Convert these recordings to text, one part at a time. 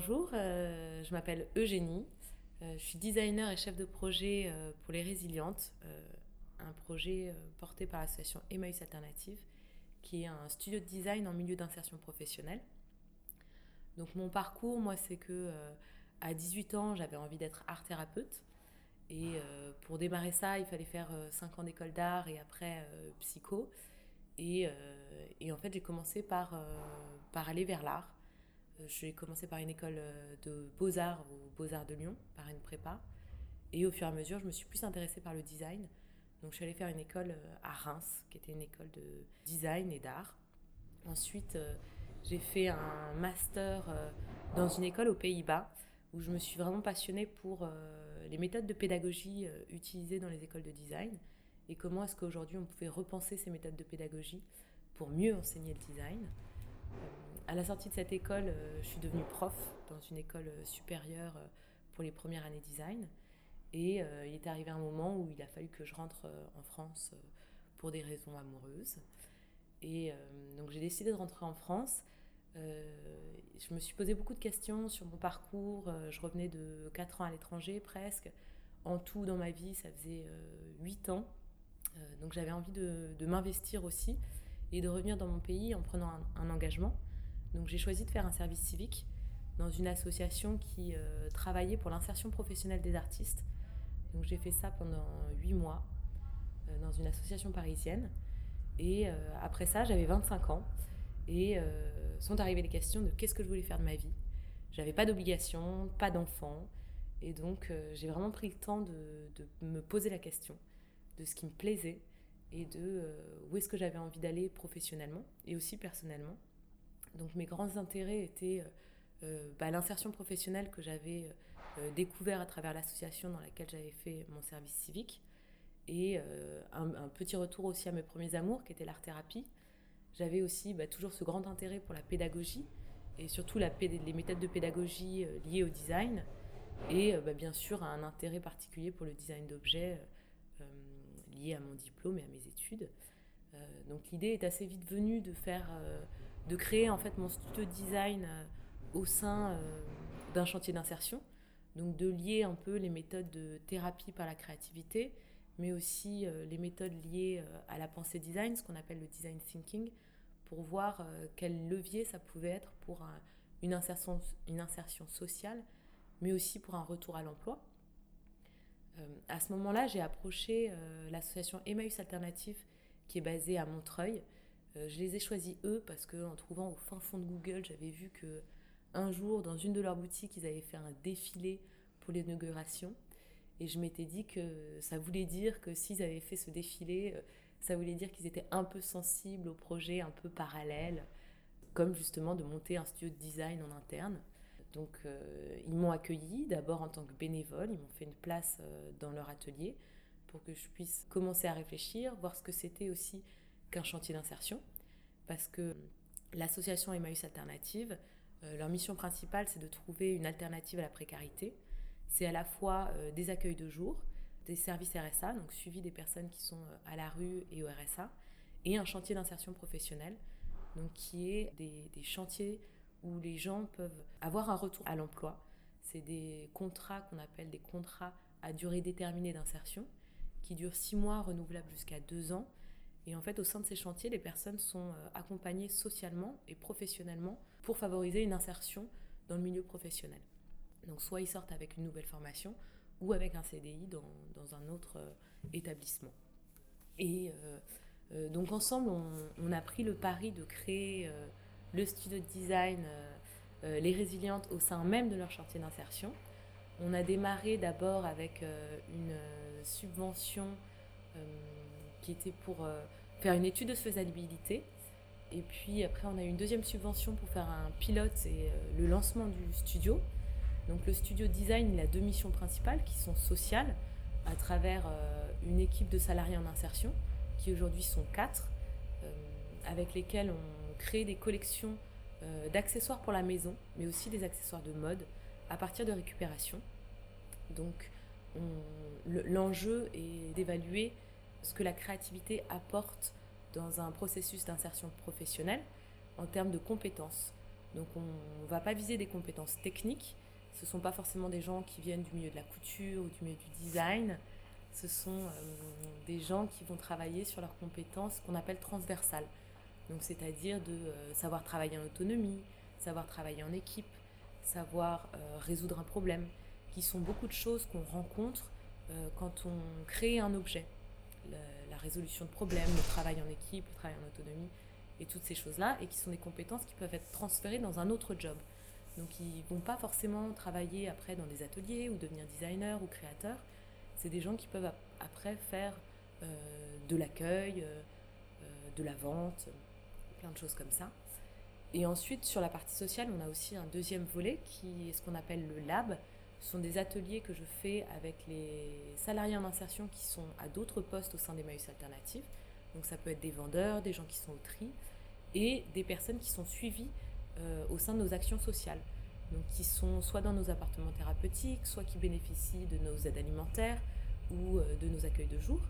bonjour, euh, je m'appelle Eugénie. Euh, je suis designer et chef de projet euh, pour Les Résilientes, un projet porté par l'association Emmaüs Alternative, qui est un studio de design en milieu d'insertion professionnelle. Donc mon parcours, moi, c'est que à 18 ans, j'avais envie d'être art thérapeute. Et pour démarrer ça, il fallait faire 5 ans d'école d'art et après psycho. Et, et, en fait, j'ai commencé par, par aller vers l'art. Euh, j'ai commencé par une école euh, de beaux-arts aux Beaux-Arts de Lyon, par une prépa. Et au fur et à mesure, je me suis plus intéressée par le design. Donc je suis allée faire une école euh, à Reims, qui était une école de design et d'art. Ensuite, j'ai fait un master dans une école aux Pays-Bas, où je me suis vraiment passionnée pour les méthodes de pédagogie utilisées dans les écoles de design et comment est-ce qu'aujourd'hui on pouvait repenser ces méthodes de pédagogie pour mieux enseigner le design à la sortie de cette école, euh, je suis devenue prof dans une école euh, supérieure euh, pour les premières années design. Et il est arrivé un moment où il a fallu que je rentre en France pour des raisons amoureuses. Et donc j'ai décidé de rentrer en France. je me suis posé beaucoup de questions sur mon parcours. je revenais de 4 ans à l'étranger presque. En tout, dans ma vie, ça faisait 8 ans. donc j'avais envie de, m'investir aussi et de revenir dans mon pays en prenant un engagement. Donc j'ai choisi de faire un service civique dans une association qui euh, travaillait pour l'insertion professionnelle des artistes. Donc j'ai fait ça pendant huit mois euh, dans une association parisienne. Et euh, après ça, j'avais 25 ans et sont arrivées les questions de qu'est-ce que je voulais faire de ma vie. J'avais pas d'obligation, pas d'enfant. Et donc j'ai vraiment pris le temps de, de, me poser la question de ce qui me plaisait et de où est-ce que j'avais envie d'aller professionnellement et aussi personnellement. Donc mes grands intérêts étaient euh, euh, bah, l'insertion professionnelle que j'avais euh, découvert à travers l'association dans laquelle j'avais fait mon service civique et un, petit retour aussi à mes premiers amours qui était l'art-thérapie. J'avais aussi bah, toujours ce grand intérêt pour la pédagogie et surtout les méthodes de pédagogie liées au design et bah, bien sûr un intérêt particulier pour le design d'objets lié à mon diplôme et à mes études. donc l'idée est assez vite venue de faire de créer en fait mon studio de design euh, au sein euh, d'un chantier d'insertion. Donc de lier un peu les méthodes de thérapie par la créativité, mais aussi euh, les méthodes liées à la pensée design, ce qu'on appelle le design thinking, pour voir quel levier ça pouvait être pour une, insertion, une insertion sociale, mais aussi pour un retour à l'emploi. à ce moment-là, j'ai approché l'association Emmaüs Alternative, qui est basée à Montreuil, euh, je les ai choisis eux parce que en trouvant au fin fond de Google, j'avais vu que un jour dans une de leurs boutiques, ils avaient fait un défilé pour l'inauguration et je m'étais dit que ça voulait dire que s'ils avaient fait ce défilé, euh, ça voulait dire qu'ils étaient un peu sensibles au projet un peu parallèle, comme justement de monter un studio de design en interne. Donc euh, ils m'ont accueilli d'abord en tant que bénévole, ils m'ont fait une place dans leur atelier pour que je puisse commencer à réfléchir, voir ce que c'était aussi qu'un chantier d'insertion, parce que l'association Emmaüs Alternative, euh, leur mission principale, c'est de trouver une alternative à la précarité. C'est à la fois euh, des accueils de jour, des services RSA, donc suivi des personnes qui sont euh, à la rue et au RSA, et un chantier d'insertion professionnelle, donc qui est des, des, chantiers où les gens peuvent avoir un retour à l'emploi. C'est des contrats qu'on appelle des contrats à durée déterminée d'insertion, qui durent six mois, renouvelables jusqu'à deux ans, et en fait, au sein de ces chantiers, les personnes sont euh, accompagnées socialement et professionnellement pour favoriser une insertion dans le milieu professionnel. Donc soit ils sortent avec une nouvelle formation ou avec un CDI dans, dans un autre euh, établissement. Et euh, donc ensemble, on, a pris le pari de créer le studio de design Les Résilientes au sein même de leur chantier d'insertion. On a démarré d'abord avec une subvention était pour euh, faire une étude de faisabilité. Et puis après, on a eu une deuxième subvention pour faire un pilote et euh, le lancement du studio. Donc le studio design, il a deux missions principales qui sont sociales, à travers euh, une équipe de salariés en insertion, qui aujourd'hui sont quatre, avec lesquels on crée des collections d'accessoires pour la maison, mais aussi des accessoires de mode à partir de récupération. Donc l'enjeu est d'évaluer ce que la créativité apporte dans un processus d'insertion professionnelle en termes de compétences. Donc on ne va pas viser des compétences techniques. Ce ne sont pas forcément des gens qui viennent du milieu de la couture ou du milieu du design. Ce sont euh, des gens qui vont travailler sur leurs compétences qu'on appelle transversales. Donc c'est-à-dire de euh, savoir travailler en autonomie, savoir travailler en équipe, savoir euh, résoudre un problème, qui sont beaucoup de choses qu'on rencontre quand on crée un objet. La résolution de problèmes, le travail en équipe, le travail en autonomie, et toutes ces choses-là, et qui sont des compétences qui peuvent être transférées dans un autre job. Donc ils vont pas forcément travailler après dans des ateliers ou devenir designer ou créateur. C'est des gens qui peuvent après faire euh, de l'accueil, euh, euh, de la vente, plein de choses comme ça. Et ensuite, sur la partie sociale, on a aussi un deuxième volet qui est ce qu'on appelle le lab. Ce sont des ateliers que je fais avec les salariés en insertion qui sont à d'autres postes au sein des Maïs Alternatives. Donc ça peut être des vendeurs, des gens qui sont au tri, et des personnes qui sont suivies euh, au sein de nos actions sociales. Donc qui sont soit dans nos appartements thérapeutiques, soit qui bénéficient de nos aides alimentaires ou euh, de nos accueils de jour,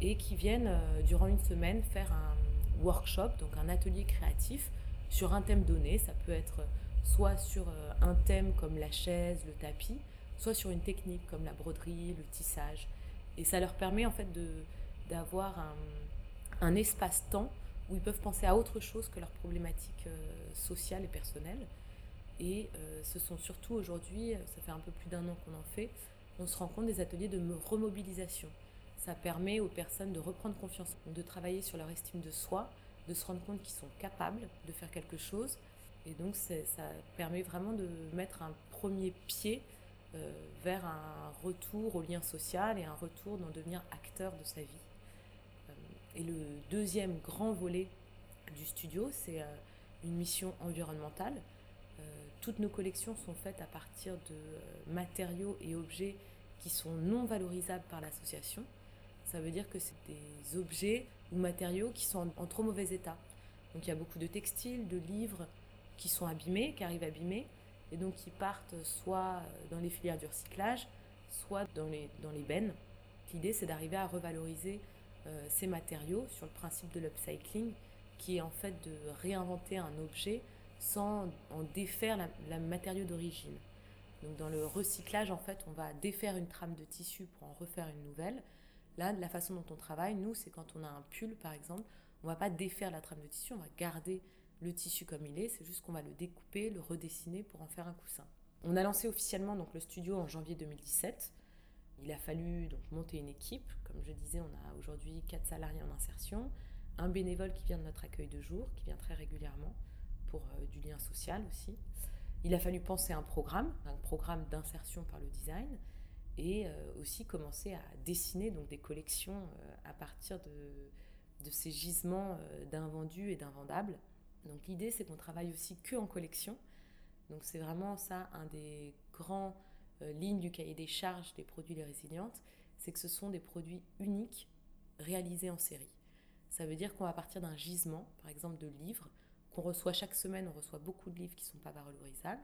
et qui viennent euh, durant une semaine faire un workshop, donc un atelier créatif sur un thème donné. Ça peut être soit sur un thème comme la chaise, le tapis, soit sur une technique comme la broderie, le tissage. Et ça leur permet en fait d'avoir un, un espace-temps où ils peuvent penser à autre chose que leurs problématiques euh, sociales et personnelles. Et euh, ce sont surtout aujourd'hui, euh, ça fait un peu plus d'un an qu'on en fait, on se rend compte des ateliers de remobilisation. Ça permet aux personnes de reprendre confiance, de travailler sur leur estime de soi, de se rendre compte qu'ils sont capables de faire quelque chose. Et donc ça permet vraiment de mettre un premier pied vers un retour au lien social et un retour dans devenir acteur de sa vie. Et le deuxième grand volet du studio, c'est euh, une mission environnementale. Euh, toutes nos collections sont faites à partir de euh, matériaux et objets qui sont non valorisables par l'association. Ça veut dire que c'est des objets ou matériaux qui sont en, trop mauvais état. Donc il y a beaucoup de textiles, de livres qui sont abîmés, qui arrivent abîmés, et donc qui partent soit dans les filières du recyclage, soit dans les, dans les bennes. L'idée, c'est d'arriver à revaloriser euh, ces matériaux sur le principe de l'upcycling, qui est en fait de réinventer un objet sans en défaire la, matériau d'origine. Donc dans le recyclage, en fait, on va défaire une trame de tissu pour en refaire une nouvelle. Là, la façon dont on travaille, nous, c'est quand on a un pull, par exemple, on va pas défaire la trame de tissu, on va garder le tissu comme il est, c'est juste qu'on va le découper, le redessiner pour en faire un coussin. On a lancé officiellement donc le studio en janvier 2017. Il a fallu donc monter une équipe. Comme je disais, on a aujourd'hui quatre salariés en insertion, un bénévole qui vient de notre accueil de jour, qui vient très régulièrement pour euh, du lien social aussi. Il a fallu penser un programme, un programme d'insertion par le design, et euh, aussi commencer à dessiner donc des collections euh, à partir de, de ces gisements d'invendus et d'invendables. Donc l'idée c'est qu'on travaille aussi que en collection. Donc c'est vraiment ça un des grands euh, ligne du cahier des charges des produits les résilientes, c'est que ce sont des produits uniques réalisés en série. Ça veut dire qu'on va partir d'un gisement, par exemple de livres, qu'on reçoit chaque semaine, on reçoit beaucoup de livres qui ne sont pas valorisables.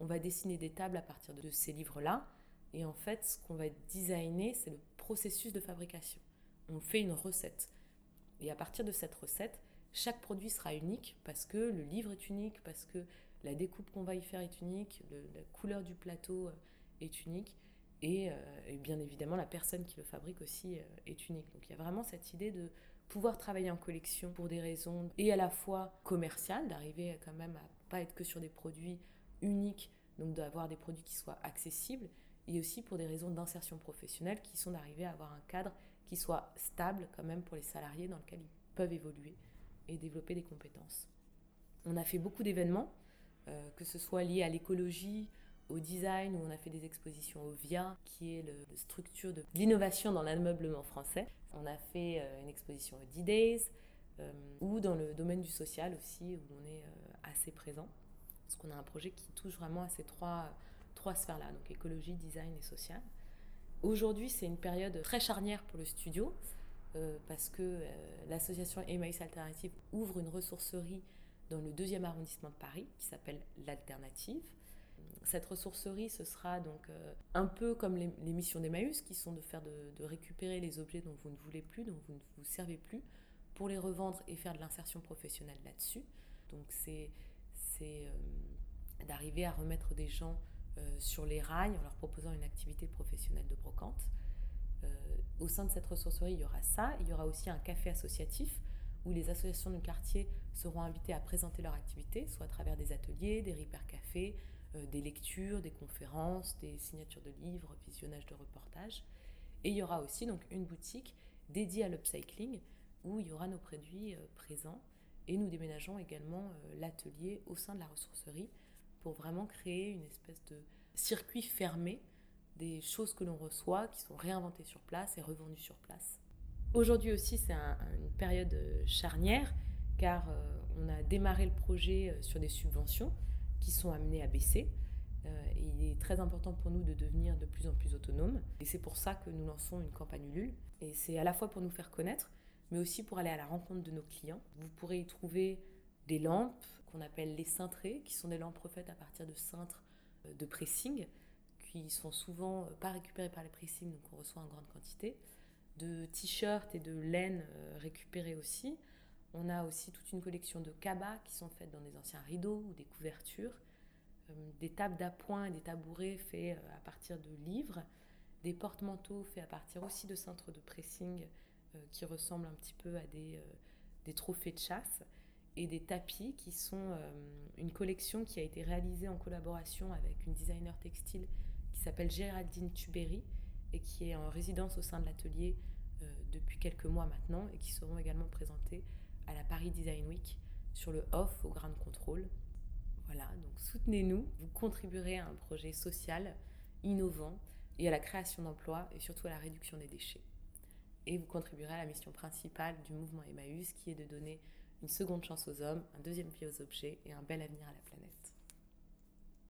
On va dessiner des tables à partir de ces livres-là. Et en fait, ce qu'on va designer, c'est le processus de fabrication. On fait une recette. Et à partir de cette recette, chaque produit sera unique parce que le livre est unique, parce que la découpe qu'on va y faire est unique, la couleur du plateau euh, est unique. Euh, et, bien évidemment, la personne qui le fabrique aussi euh, est unique. Donc il y a vraiment cette idée de pouvoir travailler en collection pour des raisons et à la fois commerciales, d'arriver quand même à pas être que sur des produits uniques, donc d'avoir des produits qui soient accessibles, et aussi pour des raisons d'insertion professionnelle qui sont d'arriver à avoir un cadre qui soit stable quand même pour les salariés dans lequel ils peuvent évoluer et développer des compétences. On a fait beaucoup d'événements, euh, que ce soit liés à l'écologie, au design, où on a fait des expositions au VIA, qui est la structure de l'innovation dans l'ameublement français. On a fait euh, une exposition au D-Days, euh, ou dans le domaine du social aussi, où on est assez présent. Parce qu'on a un projet qui touche vraiment à ces trois, trois sphères-là, donc écologie, design et social. Aujourd'hui, c'est une période très charnière pour le studio, parce que l'association Emmaüs Alternative ouvre une ressourcerie dans le deuxième arrondissement de Paris, qui s'appelle L'Alternative cette ressourcerie, ce sera donc euh, un peu comme les, missions d'Emmaüs, qui sont de faire de, récupérer les objets dont vous ne voulez plus, dont vous ne vous servez plus, pour les revendre et faire de l'insertion professionnelle là-dessus. Donc c'est d'arriver à remettre des gens sur les rails en leur proposant une activité professionnelle de brocante. Au sein de cette ressourcerie, il y aura ça. Il y aura aussi un café associatif où les associations du quartier seront invitées à présenter leur activité, soit à travers des ateliers, des repair cafés, euh, des lectures, des conférences, des signatures de livres, visionnage de reportages. Et il y aura aussi donc une boutique dédiée à l'upcycling où il y aura nos produits euh, présents. Et nous déménageons également euh, l'atelier au sein de la ressourcerie pour vraiment créer une espèce de circuit fermé des choses que l'on reçoit qui sont réinventées sur place et revendues sur place. Aujourd'hui aussi, c'est une période charnière car on a démarré le projet sur des subventions qui sont amenés à baisser. Euh, il est très important pour nous de devenir de plus en plus autonomes. Et c'est pour ça que nous lançons une campagne Ulule. Et c'est à la fois pour nous faire connaître, mais aussi pour aller à la rencontre de nos clients. Vous pourrez y trouver des lampes qu'on appelle les cintrées, qui sont des lampes refaites à partir de cintres euh, de pressing, qui sont souvent euh, pas récupérées par les pressing, donc on reçoit en grande quantité. De t-shirts et de laine récupérées aussi. On a aussi toute une collection de cabas qui sont faites dans des anciens rideaux ou des couvertures, euh, des tables d'appoint et des tabourets faits euh, à partir de livres, des porte-manteaux faits à partir aussi de cintres de pressing euh, qui ressemblent un petit peu à des, des, trophées de chasse, et des tapis qui sont une collection qui a été réalisée en collaboration avec une designer textile qui s'appelle Géraldine Tubéry et qui est en résidence au sein de l'atelier depuis quelques mois maintenant et qui seront également présentés à la Paris Design Week sur le off au Grand Contrôle. Voilà, donc soutenez-nous, vous contribuerez à un projet social, innovant et à la création d'emplois et surtout à la réduction des déchets. Et vous contribuerez à la mission principale du mouvement Emmaüs qui est de donner une seconde chance aux hommes, un deuxième pied aux objets et un bel avenir à la.